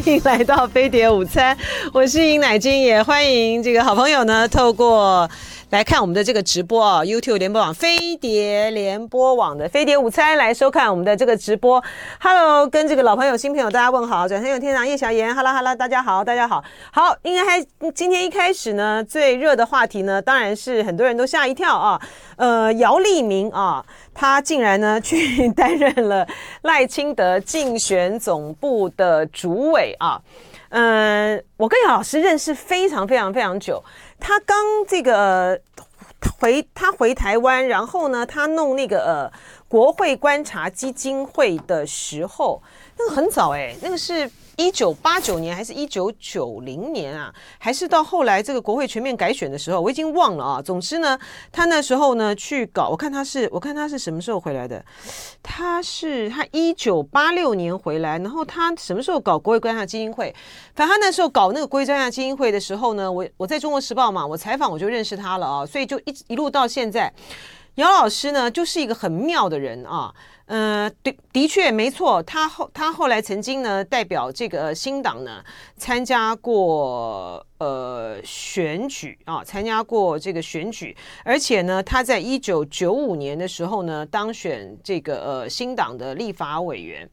欢迎来到飞碟午餐，我是尹乃菁，也欢迎这个好朋友呢，透过。来看我们的这个直播啊，YouTube 联播网、飞碟联播网的飞碟午餐来收看我们的这个直播。Hello，跟这个老朋友、新朋友大家问好。转身有天堂叶小妍，Hello Hello，大家好，大家好。好，应该还今天一开始呢，最热的话题呢，当然是很多人都吓一跳啊。呃，姚立明啊，他竟然呢去担任了赖清德竞选总部的主委啊。嗯、我跟姚老师认识非常非常非常久。他刚这个回他回台湾，然后呢，他弄那个呃国会观察基金会的时候，那个很早哎，那个是。一九八九年还是一九九零年啊？还是到后来这个国会全面改选的时候，我已经忘了啊。总之呢，他那时候呢去搞，我看他是，我看他是什么时候回来的？他是他一九八六年回来，然后他什么时候搞国会观察基金会？反正他那时候搞那个国会观察基金会的时候呢，我我在中国时报嘛，我采访我就认识他了啊，所以就一一路到现在，姚老师呢就是一个很妙的人啊。呃，的的确没错，他后他后来曾经呢代表这个新党呢参加过呃选举啊，参加过这个选举，而且呢他在一九九五年的时候呢当选这个呃新党的立法委员。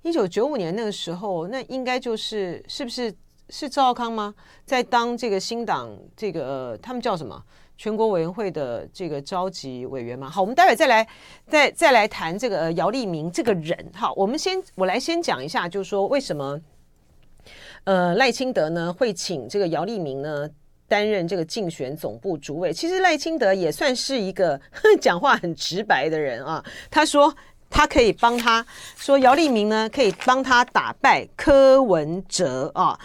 一九九五年那个时候，那应该就是是不是是赵康吗？在当这个新党这个、他们叫什么？全国委员会的这个召集委员嘛，好，我们待会再来再再来谈这个姚立明这个人。好，我们先我来先讲一下，就是说为什么呃赖清德呢会请这个姚立明呢担任这个竞选总部主委？其实赖清德也算是一个 讲话很直白的人啊。他说他可以帮他说姚立明呢可以帮他打败柯文哲啊。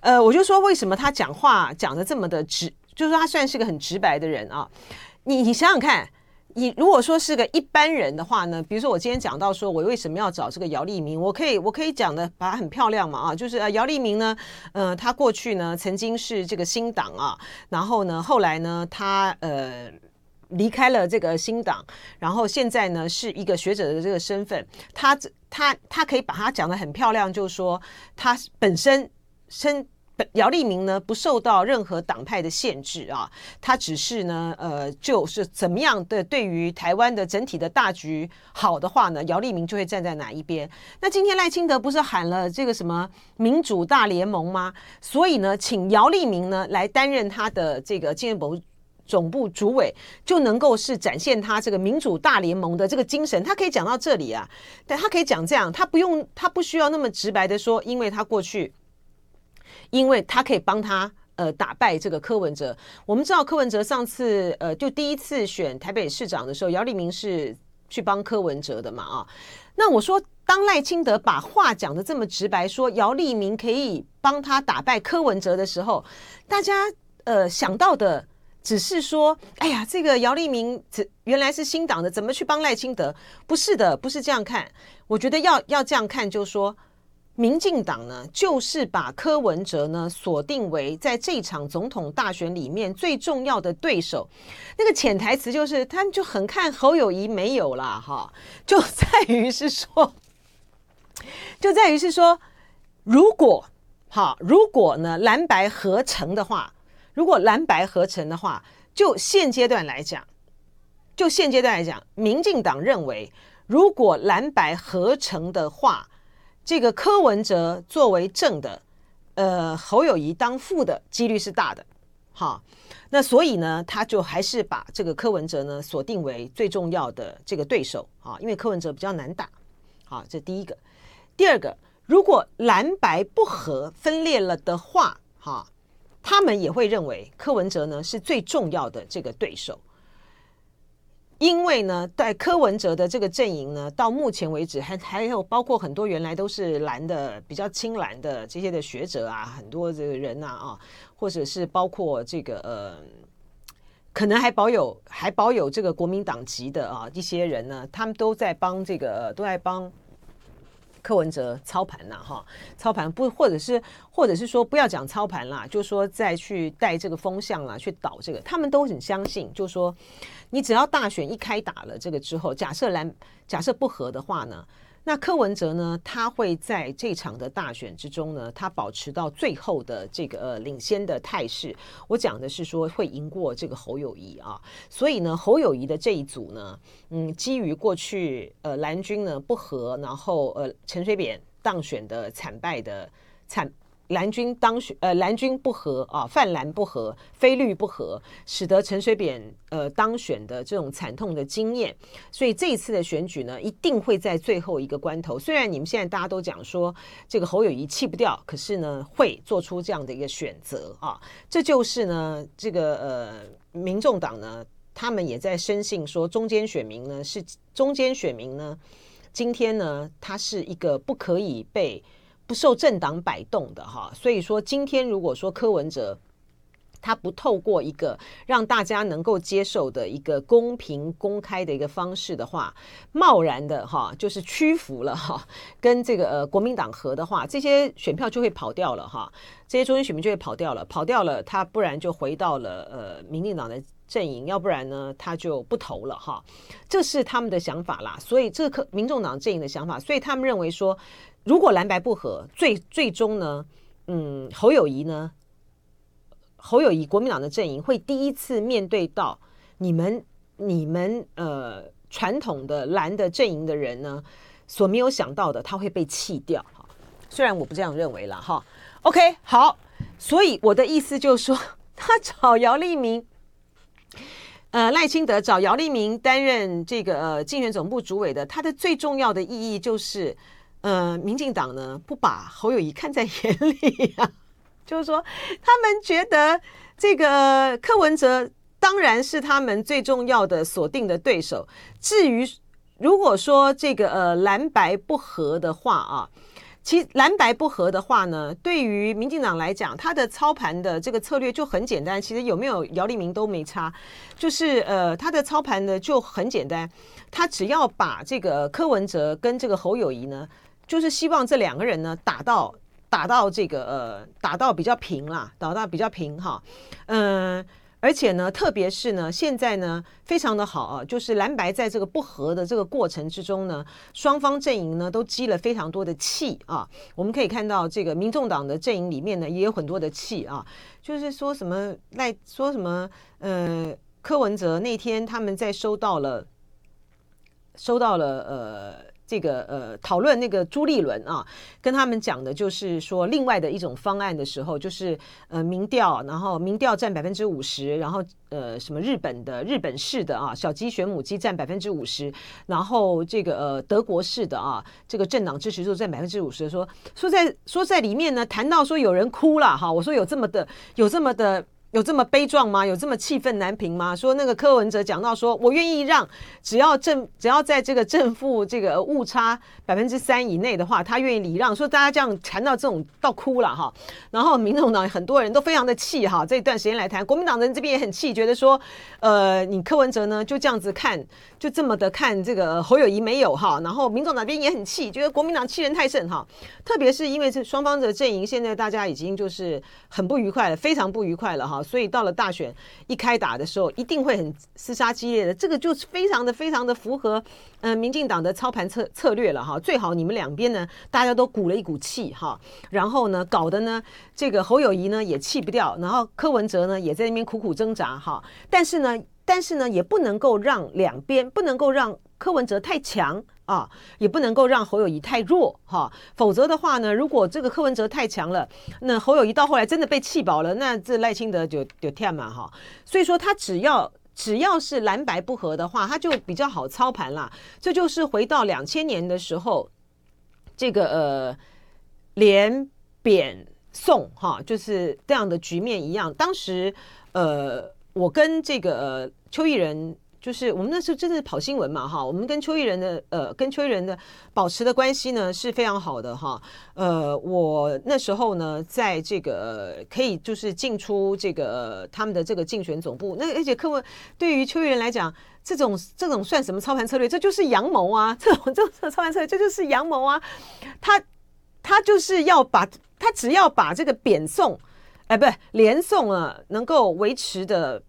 呃，我就说为什么他讲话讲得这么的直？就是说他算是个很直白的人啊，你你想想看，你如果说是个一般人的话呢，比如说我今天讲到说我为什么要找这个姚立明，我可以我可以讲的把他很漂亮嘛啊，就是呃姚立明呢，呃他过去呢曾经是这个新党啊，然后呢后来呢他呃离开了这个新党，然后现在呢是一个学者的这个身份，他他他可以把他讲的很漂亮，就是说他本身身。姚立明呢，不受到任何党派的限制啊，他只是呢，呃，就是怎么样的对于台湾的整体的大局好的话呢，姚立明就会站在哪一边。那今天赖清德不是喊了这个什么民主大联盟吗？所以呢，请姚立明呢来担任他的这个竞选总总部主委，就能够是展现他这个民主大联盟的这个精神。他可以讲到这里啊，但他可以讲这样，他不用，他不需要那么直白的说，因为他过去。因为他可以帮他呃打败这个柯文哲。我们知道柯文哲上次呃就第一次选台北市长的时候，姚立明是去帮柯文哲的嘛啊。那我说，当赖清德把话讲得这么直白，说姚立明可以帮他打败柯文哲的时候，大家呃想到的只是说，哎呀，这个姚立明原来是新党的，怎么去帮赖清德？不是的，不是这样看。我觉得要要这样看，就是说。民进党呢，就是把柯文哲呢锁定为在这场总统大选里面最重要的对手。那个潜台词就是，他就很看侯友谊没有啦，哈，就在于是说，就在于是说，如果哈，如果呢蓝白合成的话，如果蓝白合成的话，就现阶段来讲，就现阶段来讲，民进党认为，如果蓝白合成的话。这个柯文哲作为正的，呃，侯友谊当副的几率是大的，哈，那所以呢，他就还是把这个柯文哲呢锁定为最重要的这个对手啊，因为柯文哲比较难打，好，这第一个。第二个，如果蓝白不合分裂了的话，哈，他们也会认为柯文哲呢是最重要的这个对手。因为呢，在柯文哲的这个阵营呢，到目前为止还还有包括很多原来都是蓝的、比较青蓝的这些的学者啊，很多这个人呐啊，或者是包括这个呃，可能还保有还保有这个国民党籍的啊一些人呢，他们都在帮这个都在帮。柯文哲操盘呐，哈，操盘不，或者是，或者是说不要讲操盘啦，就说再去带这个风向啦，去导这个，他们都很相信，就说你只要大选一开打了，这个之后，假设蓝假设不合的话呢，那柯文哲呢，他会在这场的大选之中呢，他保持到最后的这个呃领先的态势。我讲的是说会赢过这个侯友谊啊，所以呢，侯友谊的这一组呢，嗯，基于过去呃蓝军呢不和，然后呃陈水扁当选的惨败的惨。蓝军当选，呃，蓝军不和啊，泛蓝不和，非绿不和，使得陈水扁呃当选的这种惨痛的经验，所以这一次的选举呢，一定会在最后一个关头。虽然你们现在大家都讲说这个侯友宜弃不掉，可是呢，会做出这样的一个选择啊。这就是呢，这个呃，民众党呢，他们也在深信说，中间选民呢是中间选民呢，今天呢，他是一个不可以被。不受政党摆动的哈，所以说今天如果说柯文哲他不透过一个让大家能够接受的一个公平公开的一个方式的话，贸然的哈就是屈服了哈，跟这个呃国民党和的话，这些选票就会跑掉了哈，这些中间选民就会跑掉了，跑掉了，他不然就回到了呃民进党的阵营，要不然呢他就不投了哈，这是他们的想法啦，所以这个民众党阵营的想法，所以他们认为说。如果蓝白不合，最最终呢，嗯，侯友谊呢，侯友谊国民党的阵营会第一次面对到你们你们呃传统的蓝的阵营的人呢，所没有想到的，他会被弃掉哈。虽然我不这样认为了哈。OK，好，所以我的意思就是说，他找姚立明，呃，赖清德找姚立明担任这个呃竞选总部主委的，他的最重要的意义就是。呃，民进党呢不把侯友宜看在眼里、啊，就是说他们觉得这个柯文哲当然是他们最重要的锁定的对手。至于如果说这个呃蓝白不合的话啊，其实蓝白不合的话呢，对于民进党来讲，他的操盘的这个策略就很简单。其实有没有姚立明都没差，就是呃他的操盘呢就很简单，他只要把这个柯文哲跟这个侯友宜呢。就是希望这两个人呢打到打到这个呃打到比较平啦，打到比较平哈，嗯，而且呢，特别是呢，现在呢非常的好啊，就是蓝白在这个不和的这个过程之中呢，双方阵营呢都积了非常多的气啊。我们可以看到这个民众党的阵营里面呢也有很多的气啊，就是说什么赖说什么呃柯文哲那天他们在收到了收到了呃。这个呃，讨论那个朱立伦啊，跟他们讲的就是说，另外的一种方案的时候，就是呃，民调，然后民调占百分之五十，然后呃，什么日本的日本式的啊，小鸡选母鸡占百分之五十，然后这个呃，德国式的啊，这个政党支持度占百分之五十，说说在说在里面呢，谈到说有人哭了哈，我说有这么的有这么的。有这么悲壮吗？有这么气愤难平吗？说那个柯文哲讲到说，我愿意让，只要正只要在这个正负这个误差百分之三以内的话，他愿意礼让。说大家这样谈到这种到哭了哈。然后民众党很多人都非常的气哈。这一段时间来谈，国民党人这边也很气，觉得说，呃，你柯文哲呢就这样子看，就这么的看这个侯友谊没有哈。然后民众党那边也很气，觉得国民党欺人太甚哈。特别是因为这双方的阵营现在大家已经就是很不愉快了，非常不愉快了哈。所以到了大选一开打的时候，一定会很厮杀激烈的。这个就是非常的、非常的符合嗯、民进党的操盘策策略了哈。最好你们两边呢，大家都鼓了一股气哈，然后呢，搞得呢这个侯友谊呢也气不掉，然后柯文哲呢也在那边苦苦挣扎哈。但是呢，但是呢，也不能够让两边不能够让柯文哲太强。啊，也不能够让侯友谊太弱哈，否则的话呢，如果这个柯文哲太强了，那侯友谊到后来真的被气饱了，那这赖清德就就跳嘛哈。所以说他只要只要是蓝白不合的话，他就比较好操盘啦。这就是回到两千年的时候，这个呃连扁宋哈，就是这样的局面一样。当时呃，我跟这个呃邱毅仁。就是我们那时候真的是跑新闻嘛哈，我们跟邱义仁的呃跟邱义仁的保持的关系呢是非常好的哈，呃我那时候呢在这个可以就是进出这个他们的这个竞选总部，那而且柯文对于邱义仁来讲，这种这种算什么操盘策略？这就是阳谋啊！这种这种操盘策略，这就是阳谋啊！他他就是要把他只要把这个扁宋哎不是连送啊能够维持的。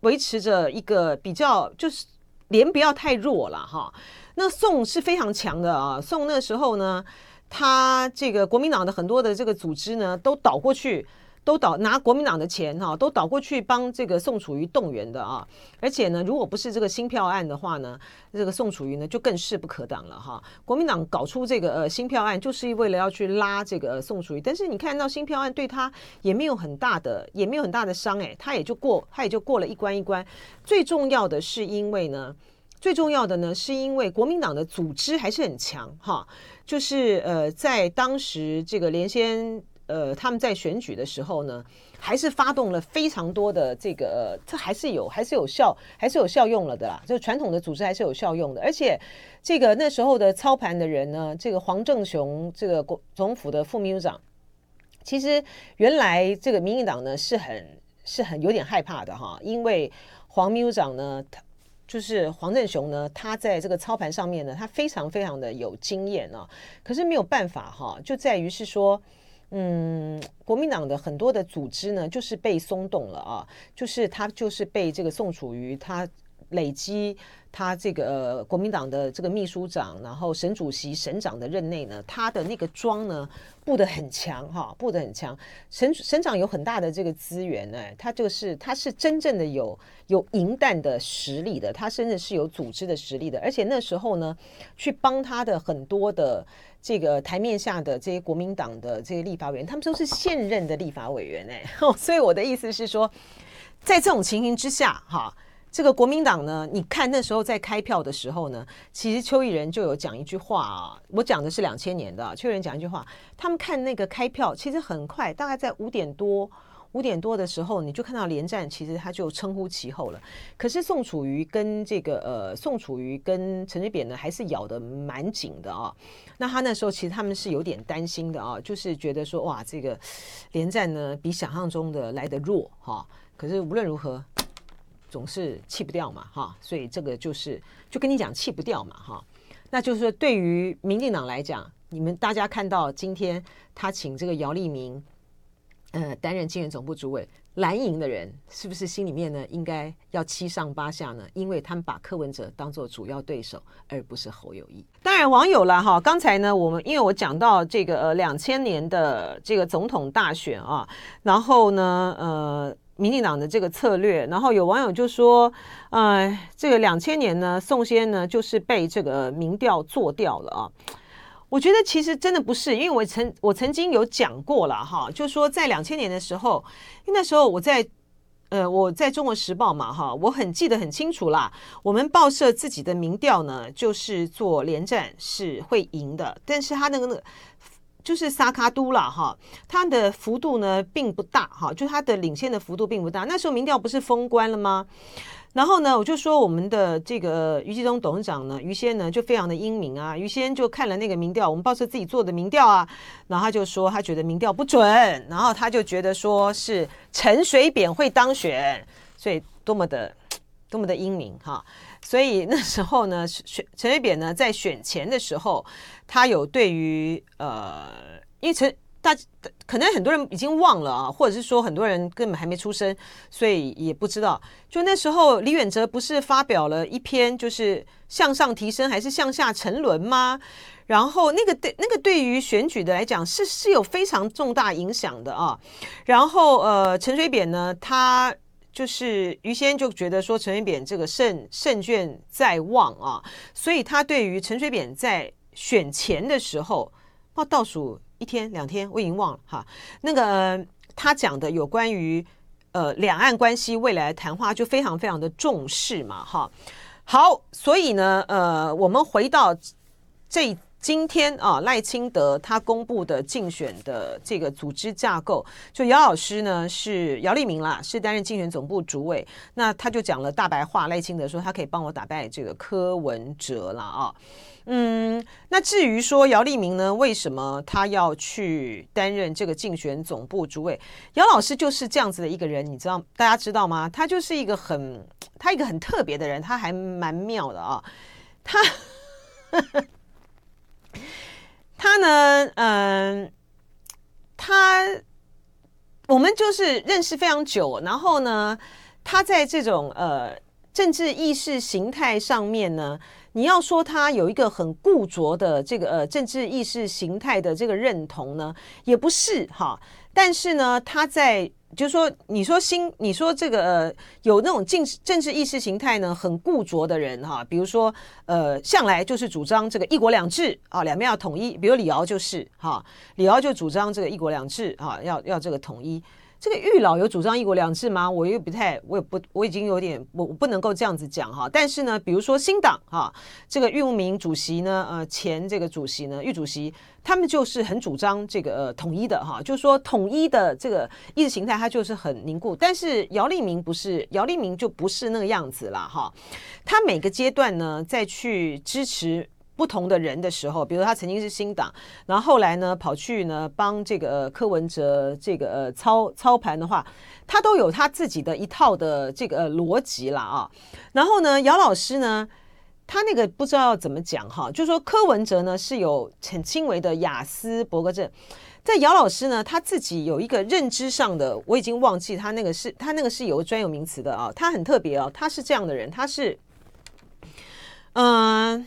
维持着一个比较，就是连不要太弱了哈。那宋是非常强的啊，宋那时候呢，他这个国民党的很多的这个组织呢，都倒过去。都倒拿国民党的钱哈，都倒过去帮这个宋楚瑜动员的啊！而且呢，如果不是这个新票案的话呢，这个宋楚瑜呢就更势不可挡了哈。国民党搞出这个呃新票案，就是为了要去拉这个宋楚瑜。但是你看到新票案对他也没有很大的，也没有很大的伤诶，他也就过，他也就过了一关一关。最重要的是因为呢，最重要的呢是因为国民党的组织还是很强哈，就是呃在当时这个连先。呃，他们在选举的时候呢，还是发动了非常多的这个，这还是有，还是有效，还是有效用了的啦。就传统的组织还是有效用的，而且这个那时候的操盘的人呢，这个黄正雄，这个国总统府的副秘书长，其实原来这个民进党呢是很是很有点害怕的哈，因为黄秘书长呢，他就是黄正雄呢，他在这个操盘上面呢，他非常非常的有经验啊，可是没有办法哈，就在于是说。嗯，国民党的很多的组织呢，就是被松动了啊，就是他就是被这个宋楚瑜他累积他这个、呃、国民党的这个秘书长，然后省主席、省长的任内呢，他的那个桩呢布得很强哈，布得很强。省省长有很大的这个资源呢，他就是他是真正的有有银弹的实力的，他甚至是有组织的实力的，而且那时候呢，去帮他的很多的。这个台面下的这些国民党的这些立法委员，他们都是现任的立法委员哎，所以我的意思是说，在这种情形之下，哈，这个国民党呢，你看那时候在开票的时候呢，其实邱毅人就有讲一句话啊，我讲的是两千年的，邱毅人讲一句话，他们看那个开票，其实很快，大概在五点多。五点多的时候，你就看到连战，其实他就称呼其后了。可是宋楚瑜跟这个呃，宋楚瑜跟陈水扁呢，还是咬得蛮紧的啊。那他那时候其实他们是有点担心的啊，就是觉得说哇，这个连战呢比想象中的来得弱哈。可是无论如何，总是弃不掉嘛哈。所以这个就是就跟你讲弃不掉嘛哈。那就是说，对于民进党来讲，你们大家看到今天他请这个姚立明。呃，担任竞选总部主委，蓝营的人是不是心里面呢，应该要七上八下呢？因为他们把柯文哲当做主要对手，而不是侯友谊。当然，网友了哈。刚才呢，我们因为我讲到这个呃两千年的这个总统大选啊，然后呢，呃，民进党的这个策略，然后有网友就说，呃，这个两千年呢，宋先呢就是被这个民调做掉了啊。我觉得其实真的不是，因为我曾我曾经有讲过了哈，就说在两千年的时候，因为那时候我在呃我在中国时报嘛哈，我很记得很清楚啦。我们报社自己的民调呢，就是做连战是会赢的，但是他那个那个就是萨卡都啦哈，他的幅度呢并不大哈，就他的领先的幅度并不大。那时候民调不是封关了吗？然后呢，我就说我们的这个余纪忠董事长呢，余先呢就非常的英明啊。余先就看了那个民调，我们报社自己做的民调啊，然后他就说他觉得民调不准，然后他就觉得说是陈水扁会当选，所以多么的多么的英明哈。所以那时候呢，选陈水扁呢在选前的时候，他有对于呃，因为陈。大可能很多人已经忘了啊，或者是说很多人根本还没出生，所以也不知道。就那时候，李远哲不是发表了一篇就是向上提升还是向下沉沦吗？然后那个对那个对于选举的来讲是是有非常重大影响的啊。然后呃，陈水扁呢，他就是于先就觉得说陈水扁这个胜胜券在望啊，所以他对于陈水扁在选前的时候，报倒数。一天两天我已经忘了哈，那个、他讲的有关于呃两岸关系未来谈话就非常非常的重视嘛哈。好，所以呢呃我们回到这今天啊赖清德他公布的竞选的这个组织架构，就姚老师呢是姚立明啦，是担任竞选总部主委，那他就讲了大白话，赖清德说他可以帮我打败这个柯文哲了啊。嗯，那至于说姚立明呢，为什么他要去担任这个竞选总部主委？姚老师就是这样子的一个人，你知道，大家知道吗？他就是一个很，他一个很特别的人，他还蛮妙的啊。他，他呢，嗯，他，我们就是认识非常久，然后呢，他在这种呃。政治意识形态上面呢，你要说他有一个很固着的这个呃政治意识形态的这个认同呢，也不是哈。但是呢，他在就是说，你说新，你说这个呃有那种政政治意识形态呢很固着的人哈，比如说呃向来就是主张这个一国两制啊，两边要统一，比如李敖就是哈，李敖就主张这个一国两制啊，要要这个统一。这个育老有主张一国两制吗？我又不太，我也不，我已经有点，我我不能够这样子讲哈。但是呢，比如说新党哈，这个郁慕明主席呢，呃，前这个主席呢，郁主席，他们就是很主张这个呃统一的哈，就是说统一的这个意识形态，它就是很凝固。但是姚立明不是，姚立明就不是那个样子了哈。他每个阶段呢，再去支持。不同的人的时候，比如他曾经是新党，然后后来呢跑去呢帮这个柯文哲这个呃操操盘的话，他都有他自己的一套的这个、逻辑了啊。然后呢，姚老师呢，他那个不知道怎么讲哈，就说柯文哲呢是有很轻微的雅思伯格症，在姚老师呢他自己有一个认知上的，我已经忘记他那个是他那个是有专有名词的啊，他很特别哦，他是这样的人，他是嗯。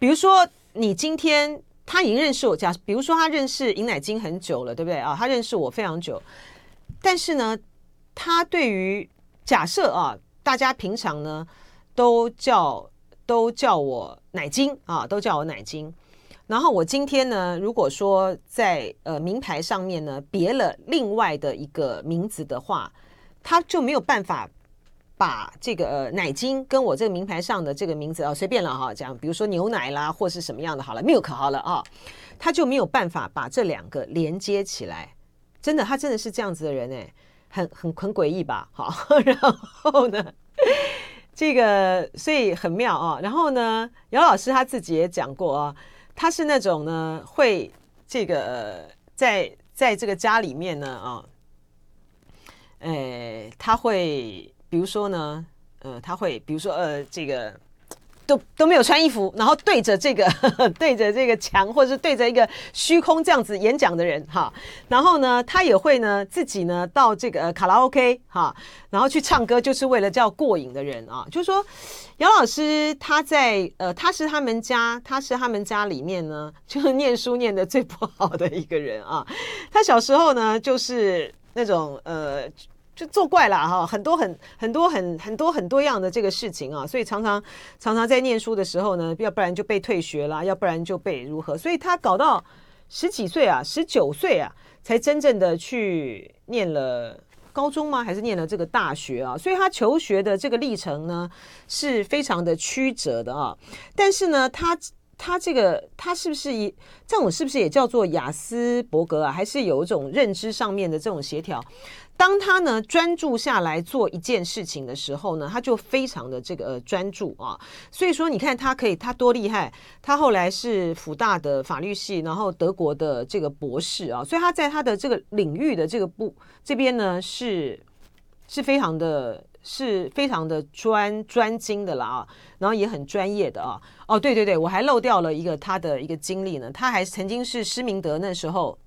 比如说，你今天他已经认识我家，比如说他认识尹乃菁很久了，对不对啊？他认识我非常久，但是呢，他对于假设啊，大家平常呢都叫都叫我乃菁啊，都叫我乃菁。然后我今天呢，如果说在呃名牌上面呢别了另外的一个名字的话，他就没有办法。把这个呃乃菁跟我这个名牌上的这个名字啊，随便了哈，讲比如说牛奶啦，或是什么样的好了，milk 好了啊，他就没有办法把这两个连接起来。真的，他真的是这样子的人哎，很很很诡异吧？好，然后呢，这个所以很妙啊。然后呢，姚老师他自己也讲过啊，他是那种呢会这个在在这个家里面呢啊，哎，他会。比如说呢，呃，他会，比如说，呃，这个都都没有穿衣服，然后对着这个呵呵 对着这个墙，或者是对着一个虚空这样子演讲的人哈。然后呢，他也会呢自己呢到这个卡拉 OK 哈，然后去唱歌，就是为了叫过瘾的人啊。就是说，姚老师他在呃，他是他们家，他是他们家里面呢，就是念书念得最不好的一个人啊。他小时候呢，就是那种呃。就作怪了哈，很多很很多很很多很多样的这个事情啊，所以常常常常在念书的时候呢，要不然就被退学了，要不然就被如何，所以他搞到十几岁啊，十九岁啊，才真正的去念了高中吗？还是念了这个大学啊？所以他求学的这个历程呢，是非常的曲折的啊。但是呢，他他这个他是不是一这种是不是也叫做雅斯伯格啊？还是有一种认知上面的这种协调？当他呢专注下来做一件事情的时候呢，他就非常的这个专注啊。所以说，你看他可以，他多厉害！他后来是辅大的法律系，然后德国的这个博士啊。所以他在他的这个领域的这个部这边呢，是是非常的，是非常的专专精的啦啊。然后也很专业的啊。哦，对对对，我还漏掉了一个他的一个经历呢。他还曾经是施明德那时候。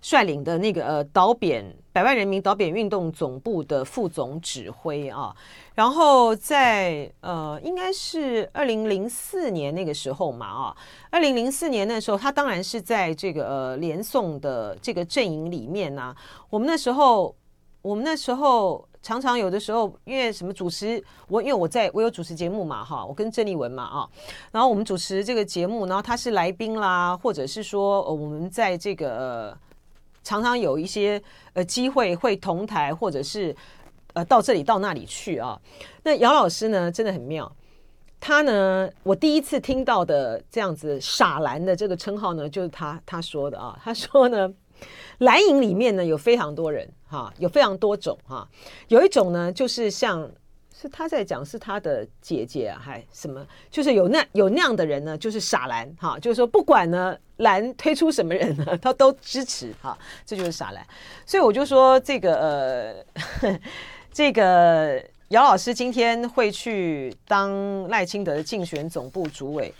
率领的那个呃导扁百万人民导扁运动总部的副总指挥啊，然后在呃应该是二零零四年那个时候嘛啊，二零零四年那时候他当然是在这个呃连宋的这个阵营里面呐、我们那时候我们那时候常常有的时候因为什么主持我因为我在我有主持节目嘛哈，我跟郑丽文嘛啊，然后我们主持这个节目，然后他是来宾啦，或者是说呃我们在这个。常常有一些呃机会会同台，或者是呃到这里到那里去啊。那姚老师呢，真的很妙。他呢，我第一次听到的这样子“傻蓝”的这个称号呢，就是他他说的啊。他说呢，蓝营里面呢有非常多人哈，有非常多种哈。有一种呢，就是像。是他在讲，是他的姐姐啊，还什么？就是有那有那样的人呢，就是傻蓝哈，就是说不管呢蓝推出什么人呢，他都支持哈，这就是傻蓝。所以我就说这个呃，这个姚老师今天会去当赖清德的竞选总部主委，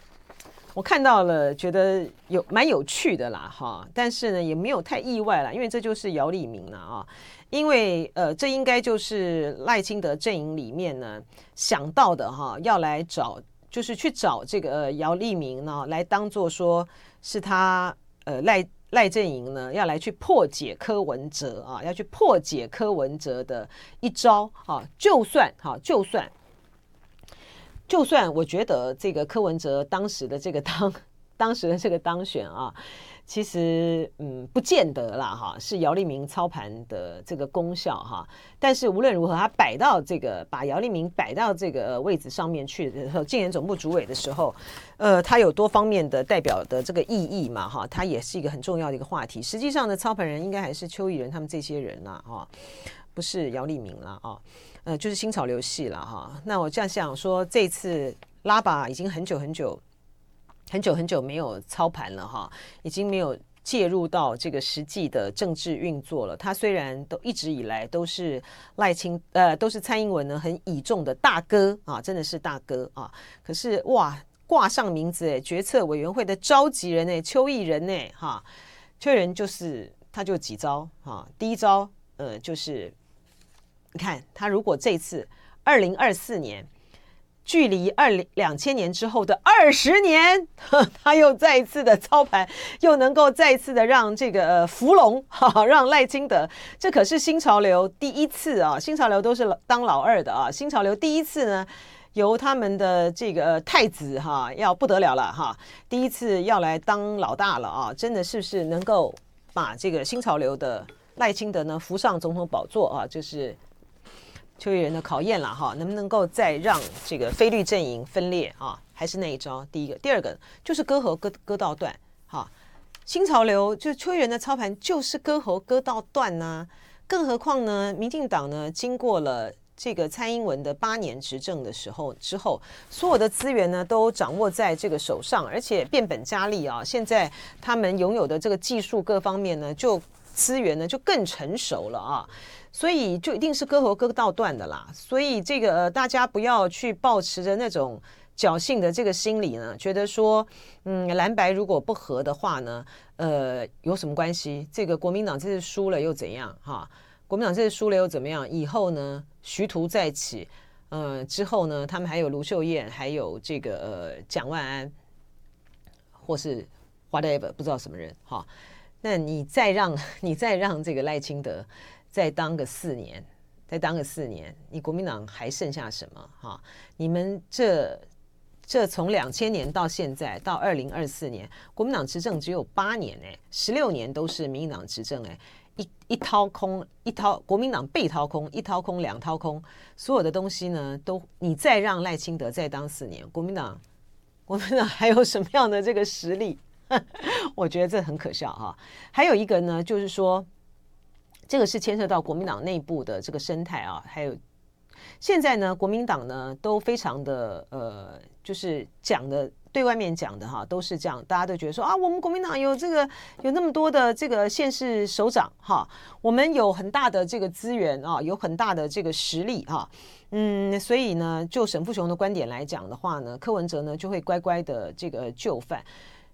我看到了，觉得有蛮有趣的啦，哈，但是呢，也没有太意外啦，因为这就是姚立明了啊，因为呃，这应该就是赖清德阵营里面呢想到的哈，要来找，就是去找这个姚立明呢，来当做说是他呃赖赖阵营呢要来去破解柯文哲啊，要去破解柯文哲的一招啊，就算哈，就算。就算我觉得这个柯文哲当时的这个当 当时的这个当选啊，其实嗯不见得啦哈，是姚立明操盘的这个功效哈。但是无论如何，他摆到这个把姚立明摆到这个位置上面去的时候，竞选总部主委的时候，呃，他有多方面的代表的这个意义嘛哈，他也是一个很重要的一个话题。实际上的操盘人应该还是邱毅仁他们这些人呐哈，不是姚立明了啊。呃，就是新潮流系了哈。那我这样想说，这次拉巴已经很久很久很久很久没有操盘了哈，已经没有介入到这个实际的政治运作了。他虽然都一直以来都是赖清呃，都是蔡英文呢很倚重的大哥啊，真的是大哥啊。可是哇，挂上名字哎，决策委员会的召集人哎，邱毅仁哎哈，邱义仁就是他就几招哈。第一招呃就是。你看，他如果这次二零二四年，距离二零两千年之后的二十年，他又再一次的操盘，又能够再一次的让这个呃福龙 哈，让赖清德，这可是新潮流第一次啊！新潮流都是当老二的啊，新潮流第一次呢，由他们的这个太子哈，要不得了了哈，第一次要来当老大了啊！真的是不是能够把这个新潮流的赖清德呢扶上总统宝座啊？就是。邱义仁的考验了哈，能不能够再让这个非绿阵营分裂啊？还是那一招？第一个，第二个就是割喉割割到断哈。新潮流就邱义仁的操盘就是割喉割到断呐、更何况呢，民进党呢经过了这个蔡英文的八年执政的时候之后，所有的资源呢都掌握在这个手上，而且变本加厉啊。现在他们拥有的这个技术各方面呢，就资源呢就更成熟了啊。所以就一定是割喉割到断的啦，所以这个大家不要去抱持着那种侥幸的这个心理呢，觉得说嗯蓝白如果不合的话呢，呃有什么关系？这个国民党这次输了又怎样？哈，国民党这次输了又怎么样？以后呢徐图再起，呃之后呢他们还有卢秀燕，还有这个呃蒋万安，或是 whatever 不知道什么人哈，那你再让 你再让这个赖清德。再当个四年，再当个四年，你国民党还剩下什么？哈，你们这这从两千年到现在到二零二四年，国民党执政只有八年哎，十六年都是民进党执政哎，一一掏空一掏，国民党被掏空，一掏空两掏空，所有的东西呢都你再让赖清德再当四年，国民党国民党还有什么样的这个实力？我觉得这很可笑哈。还有一个呢，就是说。这个是牵涉到国民党内部的这个生态啊，还有现在呢，国民党呢都非常的呃，就是讲的对外面讲的哈，都是这样，大家都觉得说啊，我们国民党有这个有那么多的这个县市首长哈，我们有很大的这个资源啊，有很大的这个实力哈，嗯，所以呢，就沈富雄的观点来讲的话呢，柯文哲呢就会乖乖的这个就范，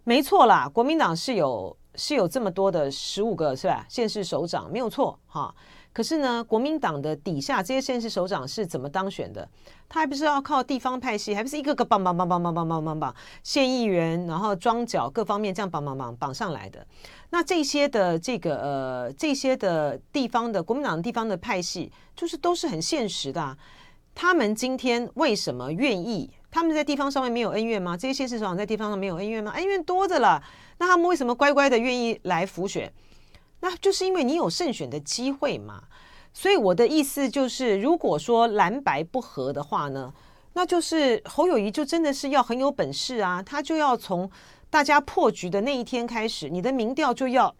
没错啦，国民党是有。是有这么多的十五个是吧？县市首长没有错哈。可是呢，国民党的底下这些县市首长是怎么当选的？他还不是要靠地方派系，还不是一个个绑绑绑绑绑绑绑绑绑县议员，然后桩脚各方面这样绑绑绑绑上来的。那这些的这个呃，这些的地方的国民党的地方的派系，就是都是很现实的。他们今天为什么愿意？他们在地方上面没有恩怨吗？这些县市首长在地方上没有恩怨吗？恩怨多着了。那他们为什么乖乖的愿意来辅选？那就是因为你有胜选的机会嘛。所以我的意思就是，如果说蓝白不合的话呢，那就是侯友宜就真的是要很有本事啊，他就要从大家破局的那一天开始，你的民调就要。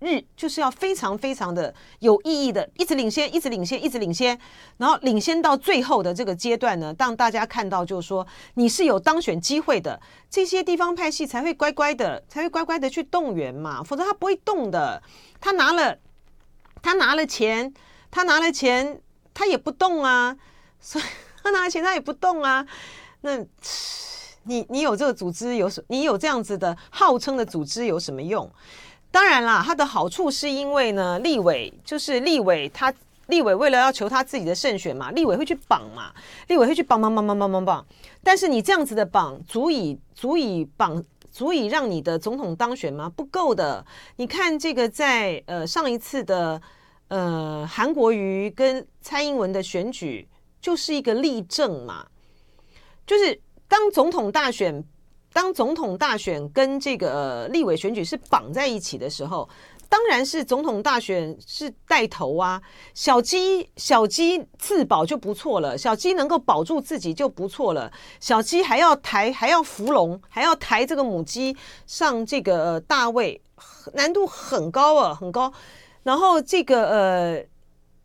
日就是要非常非常的有意义的，一直领先，一直领先，一直领先，然后领先到最后的这个阶段呢，让大家看到就是说你是有当选机会的，这些地方派系才会乖乖的，才会乖乖的去动员嘛，否则他不会动的。他拿了，他拿了钱，他拿了钱，他也不动啊，所以他拿了钱他也不动啊。那你你有这个组织有什？你有这样子的号称的组织有什么用？当然啦，它的好处是因为呢，立委就是立委他，立委为了要求他自己的胜选嘛，立委会去绑嘛，立委会去绑绑绑绑绑绑绑。但是你这样子的绑，足以足以绑，足以让你的总统当选吗？不够的。你看这个在呃上一次的呃韩国瑜跟蔡英文的选举，就是一个例证嘛，就是当总统大选。当总统大选跟这个立委选举是绑在一起的时候，当然是总统大选是带头啊。小鸡小鸡自保就不错了，小鸡能够保住自己就不错了。小鸡还要抬，还要扶龙，还要抬这个母鸡上这个大位，难度很高啊，很高。然后这个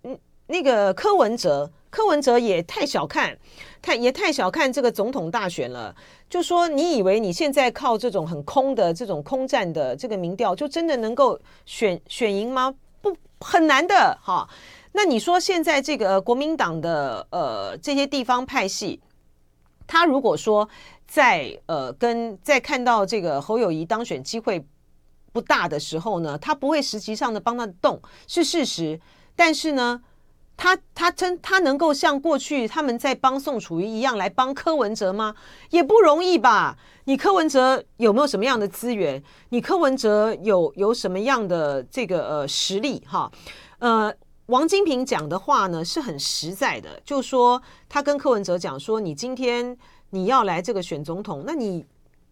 呃，那个柯文哲，柯文哲也太小看，太也太小看这个总统大选了。就说你以为你现在靠这种很空的这种空战的这个民调，就真的能够选选赢吗？不，很难的哈。那你说现在这个国民党的呃这些地方派系，他如果说在呃跟在看到这个侯友谊当选机会不大的时候呢，他不会实际上的帮他动是事实，但是呢。他他真他能够像过去他们在帮宋楚瑜一样来帮柯文哲吗？也不容易吧。你柯文哲有没有什么样的资源？你柯文哲有有什么样的这个呃实力？哈，呃，王金平讲的话呢是很实在的，就说他跟柯文哲讲说，你今天你要来这个选总统，那你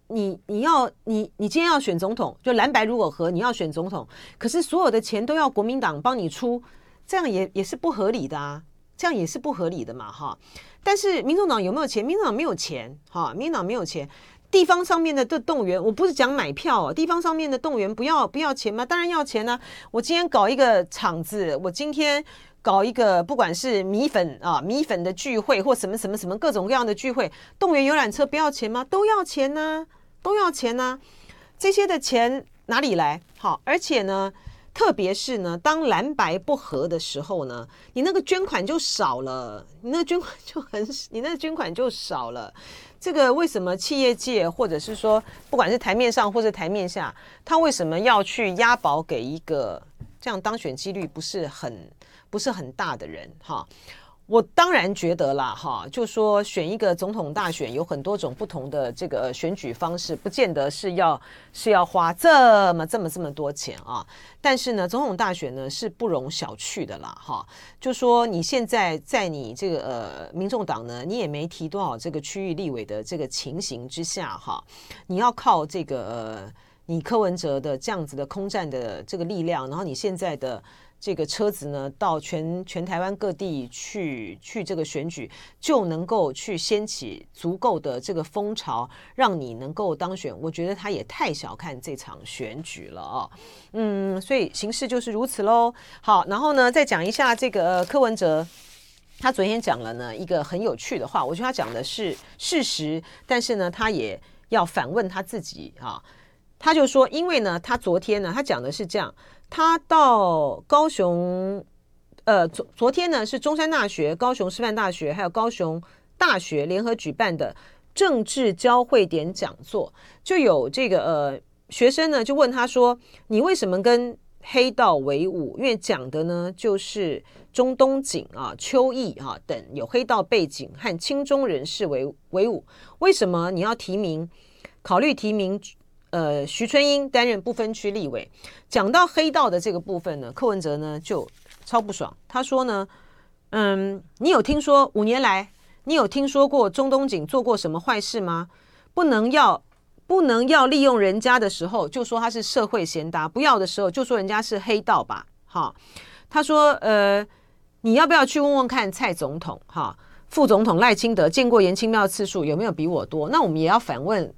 你你要你你今天要选总统，就蓝白如果合，你要选总统，可是所有的钱都要国民党帮你出。这样也也是不合理的啊，这样也是不合理的嘛，哈。但是民众党有没有钱？民众党没有钱，哈，民众党没有钱。地方上面的的动员，我不是讲买票哦，地方上面的动员不要不要钱吗？当然要钱呢。我今天搞一个场子，我今天搞一个不管是米粉啊米粉的聚会或什么什么什么各种各样的聚会，动员游览车不要钱吗？都要钱呢，都要钱呢。这些的钱哪里来？好，而且呢。特别是呢，当蓝白不合的时候呢，你那个捐款就少了，你那捐款就很，你那捐款就少了。这个为什么企业界或者是说，不管是台面上或是台面下，他为什么要去押宝给一个这样当选几率不是很不是很大的人？哈。我当然觉得啦，哈，就说选一个总统大选有很多种不同的这个选举方式，不见得是要是要花这么这么这么多钱啊。但是呢，总统大选呢是不容小觑的啦，哈。就说你现在在你这个呃民众党呢，你也没提多少这个区域立委的这个情形之下，哈，你要靠这个呃你柯文哲的这样子的空战的这个力量，然后你现在的。这个车子呢，到全全台湾各地去去这个选举，就能够去掀起足够的这个风潮，让你能够当选。我觉得他也太小看这场选举了啊、哦，嗯，所以形势就是如此喽。好，然后呢，再讲一下这个柯文哲，他昨天讲了呢一个很有趣的话，我觉得他讲的是事实，但是呢，他也要反问他自己啊。他就说，因为呢，他昨天呢，他讲的是这样。他到高雄，呃，昨昨天呢是中山大学、高雄师范大学还有高雄大学联合举办的政治交汇点讲座，就有这个呃学生呢就问他说：“你为什么跟黑道为伍？因为讲的呢就是中东锦啊、邱毅啊等有黑道背景和亲中人士为为伍，为什么你要提名？考虑提名？”呃，徐春英担任不分区立委，讲到黑道的这个部分呢，柯文哲呢就超不爽。他说呢，嗯，你有听说五年来，你有听说过中东锦做过什么坏事吗？不能要，不能要利用人家的时候就说他是社会贤达，不要的时候就说人家是黑道吧。哈，他说，呃，你要不要去问问看蔡总统？哈，副总统赖清德见过颜清标次数有没有比我多？那我们也要反问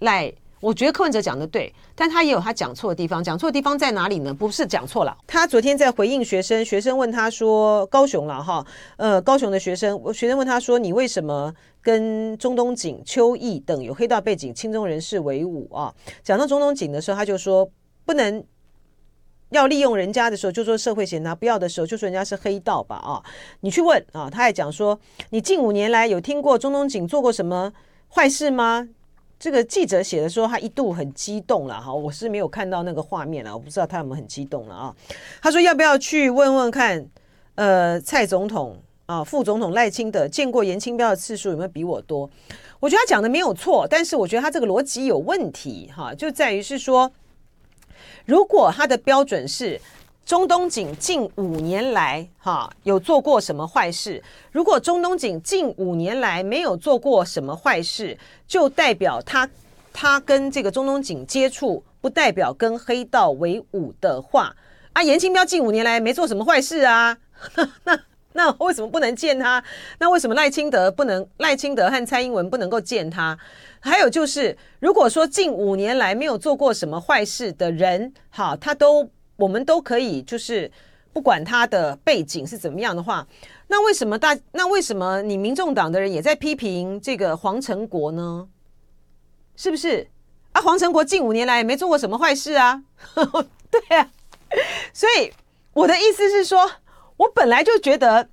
赖。我觉得柯文哲讲的对，但他也有他讲错的地方。讲错的地方在哪里呢？不是讲错了。他昨天在回应学生，学生问他说：“高雄了哈，呃，高雄的学生，学生问他说，你为什么跟中东锦、邱毅等有黑道背景青中人士为伍啊？”讲到中东锦的时候，他就说：“不能要利用人家的时候就说社会贤达，不要的时候就说人家是黑道吧？啊，你去问啊。”他还讲说：“你近五年来有听过中东锦做过什么坏事吗？”这个记者写的说他一度很激动了哈，我是没有看到那个画面了，我不知道他有没有很激动了啊。他说要不要去问问看，呃，蔡总统啊，副总统赖清德见过颜清标的次数有没有比我多？我觉得他讲的没有错，但是我觉得他这个逻辑有问题哈，就在于是说，如果他的标准是。中东锦近五年来，哈有做过什么坏事？如果中东锦近五年来没有做过什么坏事，就代表他他跟这个中东锦接触，不代表跟黑道为伍的话，啊，严清标近五年来没做什么坏事啊，那那为什么不能见他？那为什么赖清德不能？赖清德和蔡英文不能够见他？还有就是，如果说近五年来没有做过什么坏事的人，哈，他都。我们都可以，就是不管他的背景是怎么样的话，那为什么大？那为什么你民众党的人也在批评这个黄成国呢？是不是啊？黄成国近五年来也没做过什么坏事啊，对啊。所以我的意思是说，我本来就觉得，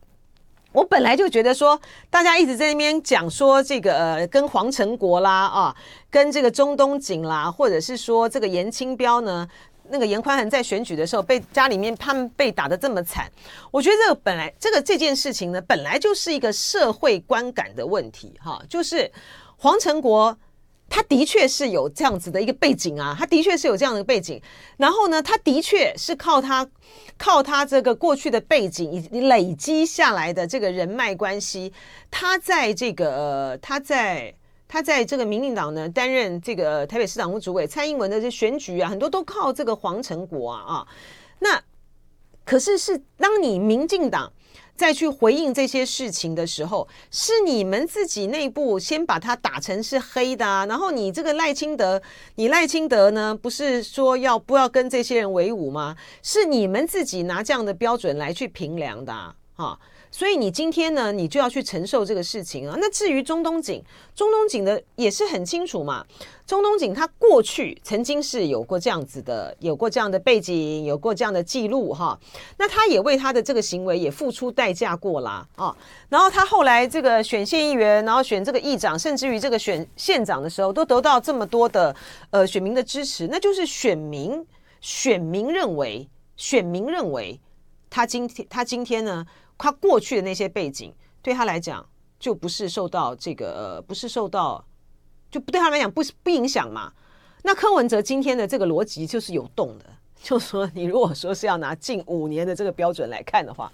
我本来就觉得说，大家一直在那边讲说这个呃，跟黄成国啦啊，跟这个中东锦啦，或者是说这个严清标呢。那个严宽恒在选举的时候被家里面他们被打得这么惨，我觉得这个本来这个这件事情呢，本来就是一个社会观感的问题哈，就是黄成国他的确是有这样子的一个背景啊，他的确是有这样的背景，然后呢，他的确是靠他靠他这个过去的背景以及累积下来的这个人脉关系，他在这个他在。他在这个民进党呢担任这个台北市党部主委，蔡英文的这选举啊，很多都靠这个黄成国啊啊。那可是是当你民进党再去回应这些事情的时候，是你们自己内部先把他打成是黑的啊。然后你这个赖清德，你赖清德呢，不是说要不要跟这些人为伍吗？是你们自己拿这样的标准来去评量的啊。啊所以你今天呢，你就要去承受这个事情啊。那至于中东锦，中东锦的也是很清楚嘛。中东锦他过去曾经是有过这样子的，有过这样的背景，有过这样的记录哈。那他也为他的这个行为也付出代价过啦啊。然后他后来这个选县议员，然后选这个议长，甚至于这个选县长的时候，都得到这么多的呃选民的支持，那就是选民选民认为选民认为他今天他今天呢。他过去的那些背景对他来讲就不是受到这个呃，不是受到，就不对他来讲不不影响嘛。那柯文哲今天的这个逻辑就是有动的，就说你如果说是要拿近五年的这个标准来看的话，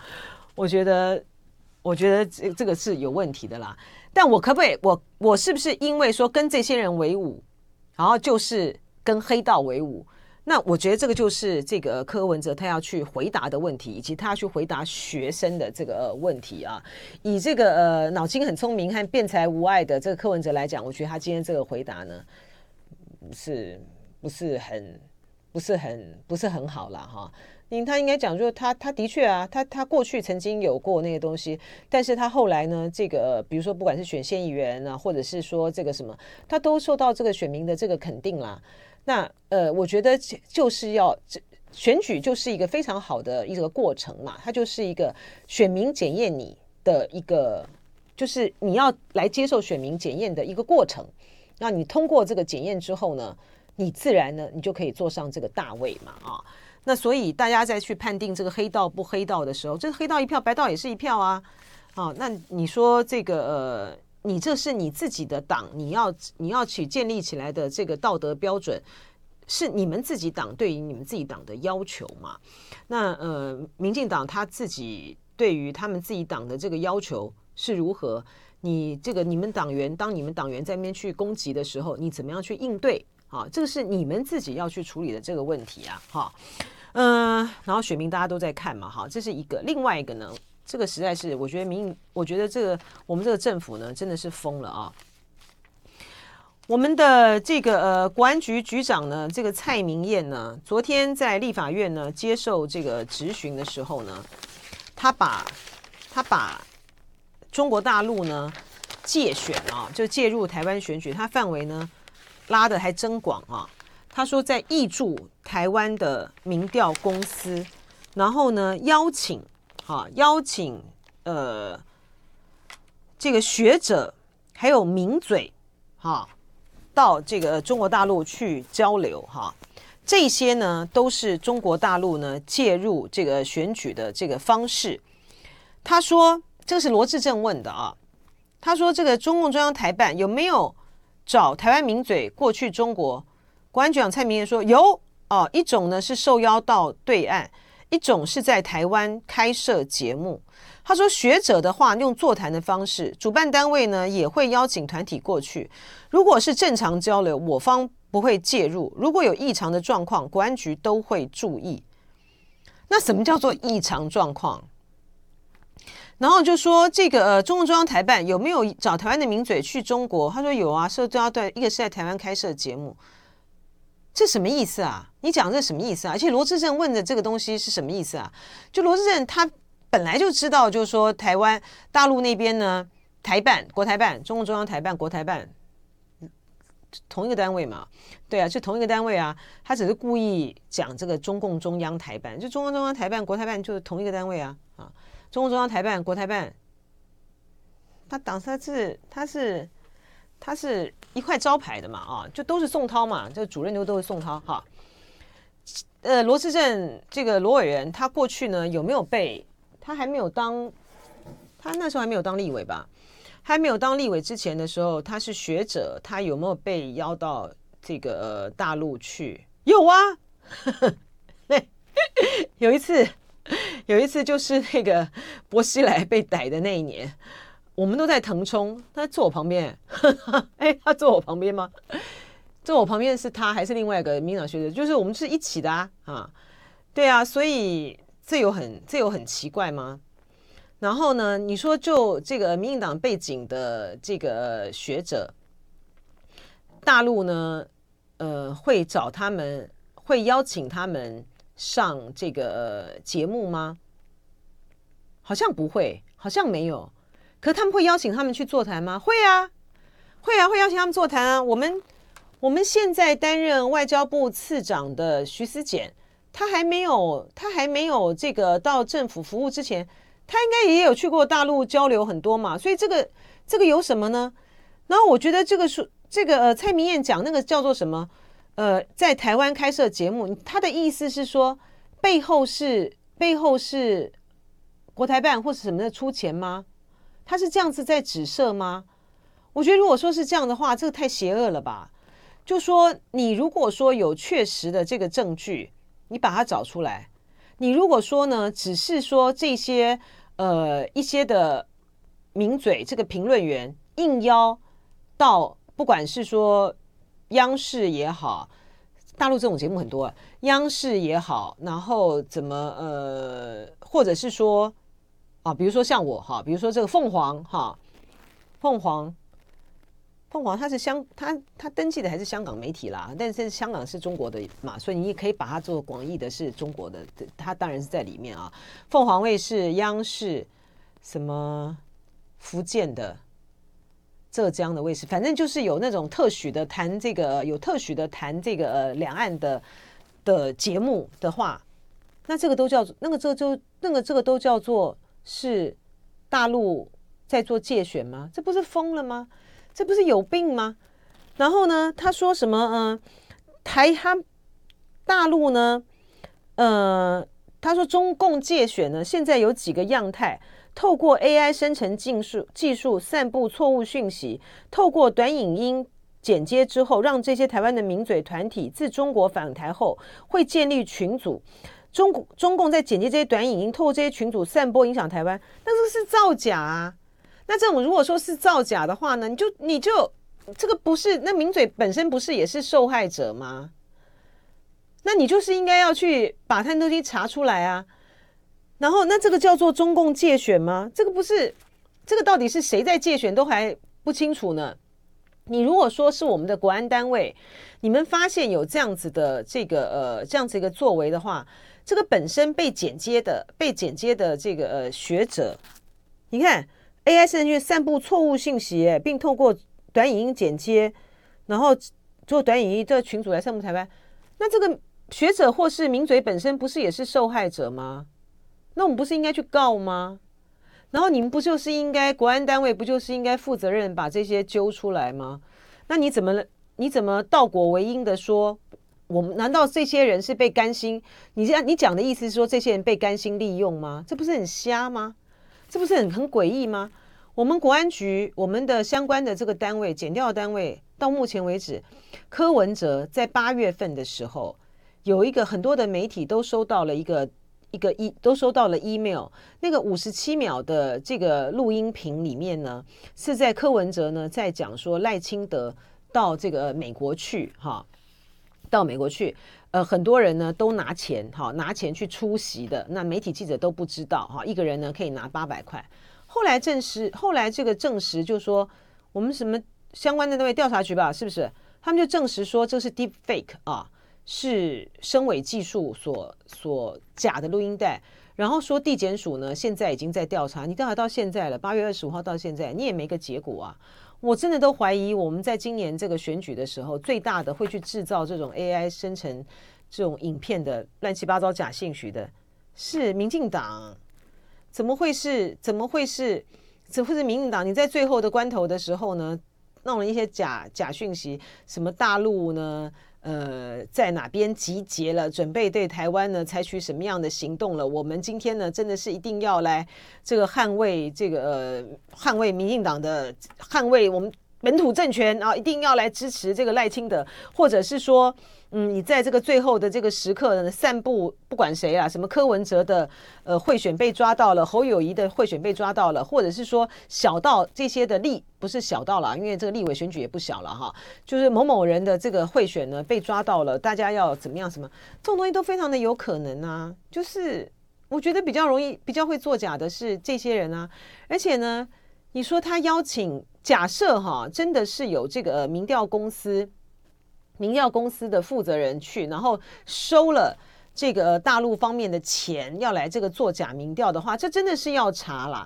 我觉得我觉得这这个是有问题的啦。但我可不可以我我是不是因为说跟这些人为伍，然后就是跟黑道为伍？那我觉得这个就是这个柯文哲他要去回答的问题，以及他要去回答学生的这个问题啊。以这个呃脑筋很聪明和辩才无碍的这个柯文哲来讲，我觉得他今天这个回答呢，是不是很不是很不是很好了哈？因为他应该讲说他他的确啊，他他过去曾经有过那个东西，但是他后来呢，这个比如说不管是选县议员啊，或者是说这个什么，他都受到这个选民的这个肯定啦。那呃，我觉得就是要这选举就是一个非常好的一个过程嘛，它就是一个选民检验你的一个，就是你要来接受选民检验的一个过程。那你通过这个检验之后呢，你自然呢，你就可以坐上这个大位嘛啊。那所以大家再去判定这个黑道不黑道的时候，这黑道一票，白道也是一票啊。啊，那你说这个呃。你这是你自己的党，你要你要去建立起来的这个道德标准，是你们自己党对于你们自己党的要求嘛？那呃，民进党他自己对于他们自己党的这个要求是如何？你这个你们党员，当你们党员在那边去攻击的时候，你怎么样去应对？啊，这个是你们自己要去处理的这个问题啊！哈，嗯，然后选民大家都在看嘛，哈，这是一个，另外一个呢？这个实在是，我觉得民，我觉得这个我们这个政府呢，真的是疯了啊！我们的这个呃国安局局长呢，这个蔡明彦呢，昨天在立法院呢接受这个质询的时候呢，他把他把中国大陆呢借选啊，就介入台湾选举，他范围呢拉得还真广啊！他说在挹注台湾的民调公司，然后呢邀请。好，邀请呃这个学者还有名嘴，哈，到这个中国大陆去交流哈，这些呢都是中国大陆呢介入这个选举的这个方式。他说，这个是罗志政问的啊。他说，这个中共中央台办有没有找台湾名嘴过去中国？国安局长蔡明彦说有哦，一种呢是受邀到对岸，一种是在台湾开设节目。他说：“学者的话，用座谈的方式，主办单位呢也会邀请团体过去。如果是正常交流，我方不会介入；如果有异常的状况，国安局都会注意。那什么叫做异常状况？然后就说这个呃，中共中央台办有没有找台湾的名嘴去中国？他说有啊，社交对，一个是在台湾开设节目，这什么意思啊？你讲这什么意思啊？而且罗志政问的这个东西是什么意思啊？就罗志政他。”本来就知道，就是说台湾大陆那边呢，台办、国台办、中共中央台办、国台办，同一个单位嘛，对啊，是同一个单位啊。他只是故意讲这个中共中央台办，就中共中央台办、国台办就是同一个单位啊啊，中共中央台办、国台办，他党他是他是他是一块招牌的嘛啊，就都是宋涛嘛，这主任都都是宋涛哈。呃，罗致政这个罗委员，他过去呢有没有被？他还没有当，他那时候还没有当立委吧？还没有当立委之前的时候，他是学者，他有没有被邀到这个、大陆去？有啊，那，有一次，有一次就是那个薄熙来被逮的那一年，我们都在腾冲，他坐我旁边，哎，他坐我旁边吗？坐我旁边的是他还是另外一个民党学者？就是我们是一起的啊，啊，对啊，所以。这有很这有很奇怪吗？然后呢，你说就这个民进党背景的这个学者，大陆呢，呃，会找他们，会邀请他们上这个节目吗？好像不会，好像没有。可他们会邀请他们去座谈吗？会啊，会啊，会邀请他们座谈啊。我们我们现在担任外交部次长的徐思俭。他还没有，他还没有这个到政府服务之前，他应该也有去过大陆交流很多嘛，所以这个这个有什么呢？然后我觉得这个是这个呃蔡明燕讲那个叫做什么呃，在台湾开设节目，他的意思是说背后是背后是国台办或是什么的出钱吗？他是这样子在指涉吗？我觉得如果说是这样的话，这个太邪恶了吧？就说你如果说有确实的这个证据。你把它找出来。你如果说呢，只是说这些呃一些的名嘴，这个评论员应邀到，不管是说央视也好，大陆这种节目很多，央视也好，然后怎么呃，或者是说啊，比如说像我哈，比如说这个凤凰哈，凤凰。凤凰它是香，它它登记的还是香港媒体啦，但是香港是中国的嘛，所以你也可以把它做广义的是中国的，它当然是在里面啊。凤凰卫视、央视、什么福建的、浙江的卫视，反正就是有那种特许的谈这个，有特许的谈这个呃两岸的的节目的话，那这个都叫做那个这就那个这个都叫做是大陆在做介选吗？这不是疯了吗？这不是有病吗？然后呢，他说什么？嗯、台他大陆呢？呃，他说中共介选呢，现在有几个样态，透过 AI 生成技术技术散布错误讯息，透过短影音剪接之后，让这些台湾的名嘴团体自中国返台后，会建立群组。中中共在剪辑这些短影音，透过这些群组散播影响台湾，那这个是造假啊！那这种如果说是造假的话呢，你就你就这个不是那名嘴本身不是也是受害者吗？那你就是应该要去把他东西查出来啊。然后那这个叫做中共借选吗？这个不是，这个到底是谁在借选都还不清楚呢。你如果说是我们的国安单位，你们发现有这样子的这个呃这样子一个作为的话，这个本身被剪接的被剪接的这个呃学者，你看。AI 甚至散布错误信息，并透过短影音剪接，然后做短影音这群组来散布台湾。那这个学者或是名嘴本身不是也是受害者吗？那我们不是应该去告吗？然后你们不就是应该国安单位不就是应该负责任把这些揪出来吗？那你怎么你怎么倒果为因的说，我们难道这些人是被甘心？你这样你讲的意思是说，这些人被甘心利用吗？这不是很瞎吗？这不是很很诡异吗？我们国安局，我们的相关的这个单位，减调单位，到目前为止，柯文哲在八月份的时候，有一个很多的媒体都收到了一个一个一都收到了 email，那个五十七秒的这个录音频里面呢，是在柯文哲呢在讲说赖清德到这个美国去，哈，到美国去，呃，很多人呢都拿钱，哈，拿钱去出席的，那媒体记者都不知道，哈，一个人呢可以拿八百块。后来证实，后来这个证实就说，我们什么相关的那位调查局吧，是不是？他们就证实说这是 deep fake 啊，是声伪技术所所假的录音带。然后说地检署呢，现在已经在调查，你调查到现在了，八月二十五号到现在，你也没个结果啊。我真的都怀疑，我们在今年这个选举的时候，最大的会去制造这种 AI 生成这种影片的乱七八糟假信息的，是民进党。怎么会是？怎么会是？怎么会是民进党？你在最后的关头的时候呢，弄了一些假假讯息，什么大陆呢？呃，在哪边集结了，准备对台湾呢采取什么样的行动了？我们今天呢，真的是一定要来这个捍卫这个呃，捍卫民进党的，捍卫我们本土政权啊，一定要来支持这个赖清德，或者是说。嗯，你在这个最后的这个时刻呢，散布不管谁啊，什么柯文哲的呃贿选被抓到了，侯友谊的贿选被抓到了，或者是说小到这些的立不是小到了，因为这个立委选举也不小了哈，就是某某人的这个贿选呢被抓到了，大家要怎么样什么这种东西都非常的有可能啊，就是我觉得比较容易比较会作假的是这些人啊，而且呢，你说他邀请，假设哈真的是有这个民调公司。民调公司的负责人去，然后收了这个大陆方面的钱，要来这个做假民调的话，这真的是要查啦。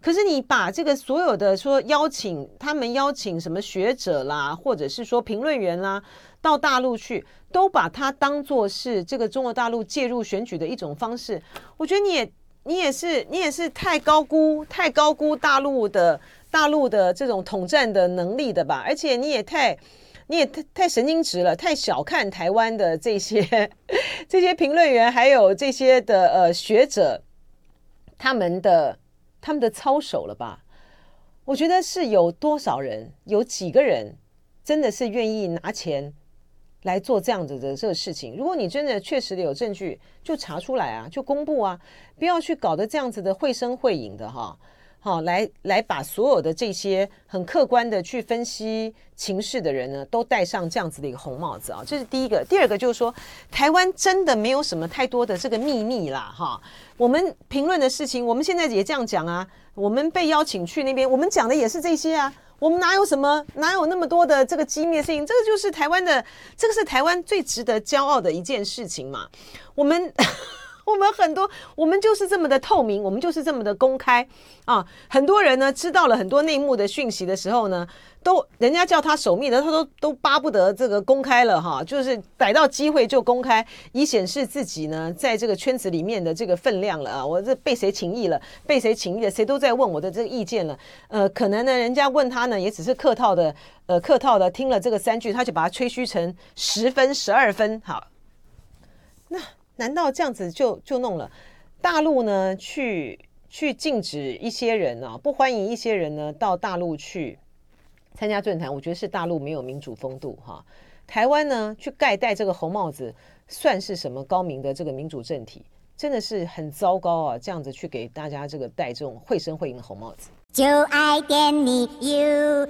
可是你把这个所有的说邀请他们邀请什么学者啦，或者是说评论员啦，到大陆去，都把它当作是这个中国大陆介入选举的一种方式。我觉得你也你也是你也是太高估太高估大陆的大陆的这种统战的能力的吧，而且你也太。你也太太神经质了，太小看台湾的这些 这些评论员，还有这些的呃学者，他们的他们的操守了吧？我觉得是有多少人，有几个人真的是愿意拿钱来做这样子的这个事情？如果你真的确实的有证据，就查出来啊，就公布啊，不要去搞得这样子的绘声绘影的哈。好，来来把所有的这些很客观的去分析情势的人呢，都戴上这样子的一个红帽子啊，这是第一个。第二个就是说，台湾真的没有什么太多的这个秘密啦，哈。我们评论的事情，我们现在也这样讲啊。我们被邀请去那边，我们讲的也是这些啊。我们哪有什么，哪有那么多的这个机密的事情？这个就是台湾的，这个是台湾最值得骄傲的一件事情嘛。我们。我们很多，我们就是这么的透明，我们就是这么的公开啊！很多人呢知道了很多内幕的讯息的时候呢，都人家叫他守密的，他都都巴不得这个公开了哈，就是逮到机会就公开，以显示自己呢在这个圈子里面的这个分量了啊！我这被谁请益了，被谁请益了，谁都在问我的这个意见了。呃，可能呢，人家问他呢，也只是客套的，呃，客套的听了这个三句，他就把它吹嘘成十分、十二分。好，难道这样子就就弄了？大陆呢，去去禁止一些人啊，不欢迎一些人呢到大陆去参加论坛，我觉得是大陆没有民主风度哈。台湾呢，去盖戴这个红帽子，算是什么高明的这个民主政体？真的是很糟糕啊！这样子去给大家这个戴这种绘声绘影的红帽子。就爱点你 UFO